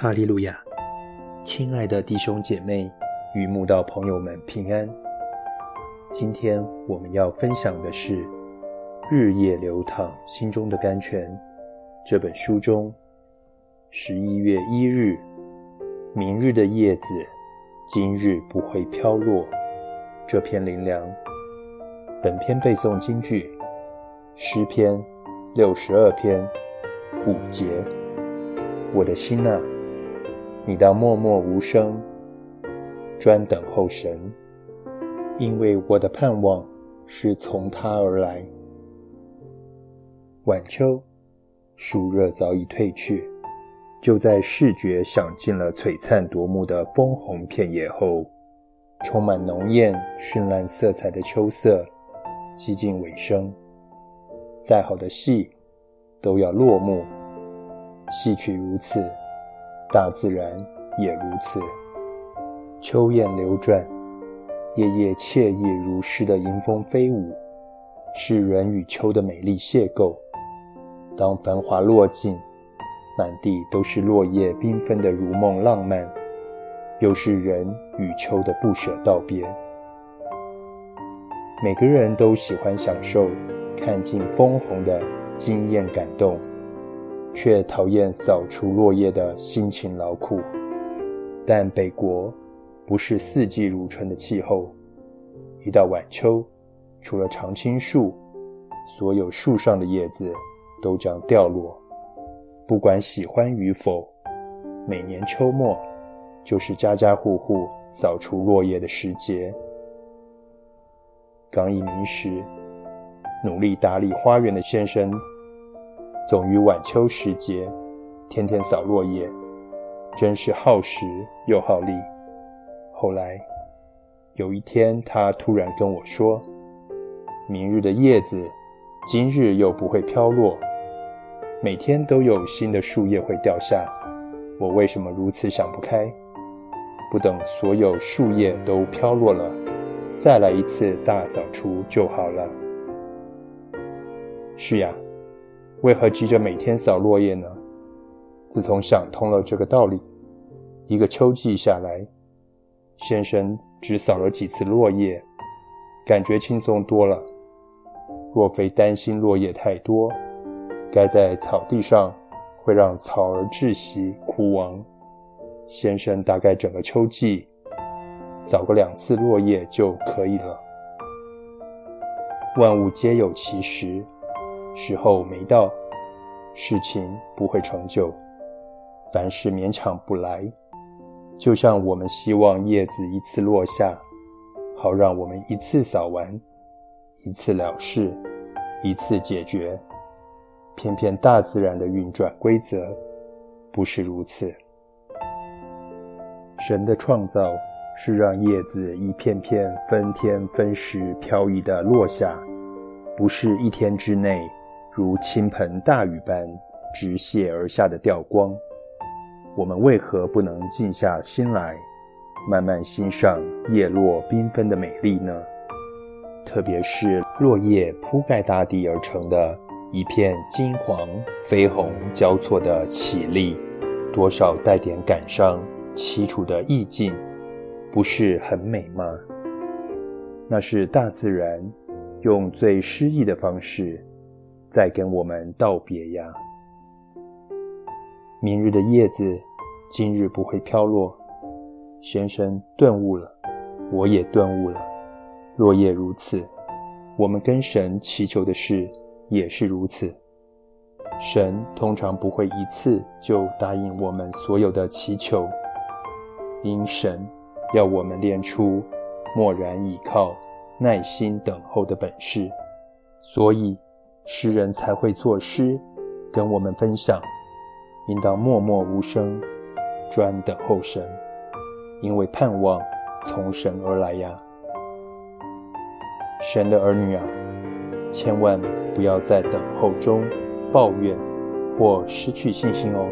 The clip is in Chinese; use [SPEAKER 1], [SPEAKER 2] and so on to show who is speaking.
[SPEAKER 1] 哈利路亚，亲爱的弟兄姐妹与慕道朋友们平安。今天我们要分享的是《日夜流淌心中的甘泉》这本书中十一月一日“明日的叶子，今日不会飘落”这篇灵粮。本篇背诵京剧诗篇六十二篇五节。我的心呐，你当默默无声，专等候神，因为我的盼望是从他而来。晚秋，暑热早已退去，就在视觉享尽了璀璨夺目的枫红片叶后，充满浓艳绚烂色彩的秋色几近尾声。再好的戏，都要落幕。戏曲如此，大自然也如此。秋雁流转，夜夜惬意如诗的迎风飞舞，是人与秋的美丽邂逅。当繁华落尽，满地都是落叶缤纷的如梦浪漫，又是人与秋的不舍道别。每个人都喜欢享受看尽枫红的惊艳感动。却讨厌扫除落叶的辛勤劳苦，但北国不是四季如春的气候，一到晚秋，除了常青树，所有树上的叶子都将掉落。不管喜欢与否，每年秋末就是家家户户扫除落叶的时节。刚一鸣时，努力打理花园的先生。总于晚秋时节，天天扫落叶，真是耗时又耗力。后来有一天，他突然跟我说：“明日的叶子，今日又不会飘落。每天都有新的树叶会掉下，我为什么如此想不开？不等所有树叶都飘落了，再来一次大扫除就好了。”是呀。为何急着每天扫落叶呢？自从想通了这个道理，一个秋季下来，先生只扫了几次落叶，感觉轻松多了。若非担心落叶太多，该在草地上会让草儿窒息枯亡，先生大概整个秋季扫个两次落叶就可以了。万物皆有其时。时候没到，事情不会成就。凡事勉强不来，就像我们希望叶子一次落下，好让我们一次扫完，一次了事，一次解决。偏偏大自然的运转规则不是如此。神的创造是让叶子一片片分天分时飘逸的落下，不是一天之内。如倾盆大雨般直泻而下的掉光，我们为何不能静下心来，慢慢欣赏叶落缤纷的美丽呢？特别是落叶铺盖大地而成的一片金黄、绯红交错的绮丽，多少带点感伤、凄楚的意境，不是很美吗？那是大自然用最诗意的方式。在跟我们道别呀！明日的叶子，今日不会飘落。先生顿悟了，我也顿悟了。落叶如此，我们跟神祈求的事也是如此。神通常不会一次就答应我们所有的祈求，因神要我们练出默然倚靠、耐心等候的本事，所以。诗人才会作诗，跟我们分享，应当默默无声，专等候神，因为盼望从神而来呀。神的儿女啊，千万不要在等候中抱怨或失去信心哦。